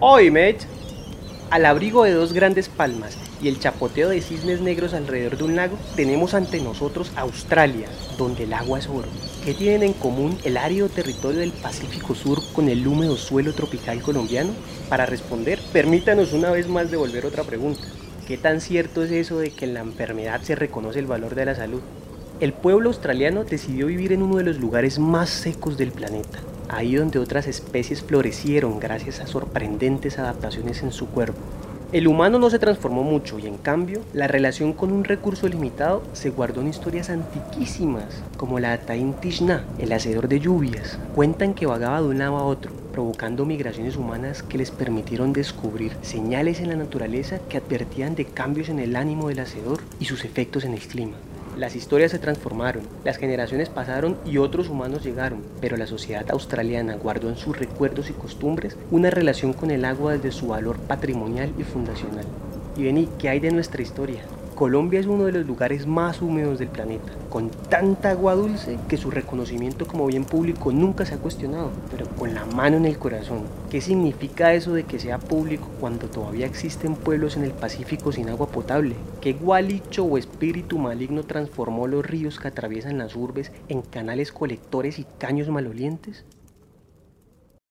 Mate, al abrigo de dos grandes palmas y el chapoteo de cisnes negros alrededor de un lago, tenemos ante nosotros Australia, donde el agua es oro. ¿Qué tienen en común el árido territorio del Pacífico Sur con el húmedo suelo tropical colombiano? Para responder, permítanos una vez más devolver otra pregunta. ¿Qué tan cierto es eso de que en la enfermedad se reconoce el valor de la salud? El pueblo australiano decidió vivir en uno de los lugares más secos del planeta, ahí donde otras especies florecieron gracias a sorprendentes adaptaciones en su cuerpo. El humano no se transformó mucho y en cambio la relación con un recurso limitado se guardó en historias antiquísimas, como la de Tain Tishna, el hacedor de lluvias. Cuentan que vagaba de un lado a otro, provocando migraciones humanas que les permitieron descubrir señales en la naturaleza que advertían de cambios en el ánimo del hacedor y sus efectos en el clima. Las historias se transformaron, las generaciones pasaron y otros humanos llegaron, pero la sociedad australiana guardó en sus recuerdos y costumbres una relación con el agua desde su valor patrimonial y fundacional. Y vení, ¿qué hay de nuestra historia? Colombia es uno de los lugares más húmedos del planeta, con tanta agua dulce que su reconocimiento como bien público nunca se ha cuestionado, pero con la mano en el corazón. ¿Qué significa eso de que sea público cuando todavía existen pueblos en el Pacífico sin agua potable? ¿Qué gualicho o espíritu maligno transformó los ríos que atraviesan las urbes en canales colectores y caños malolientes?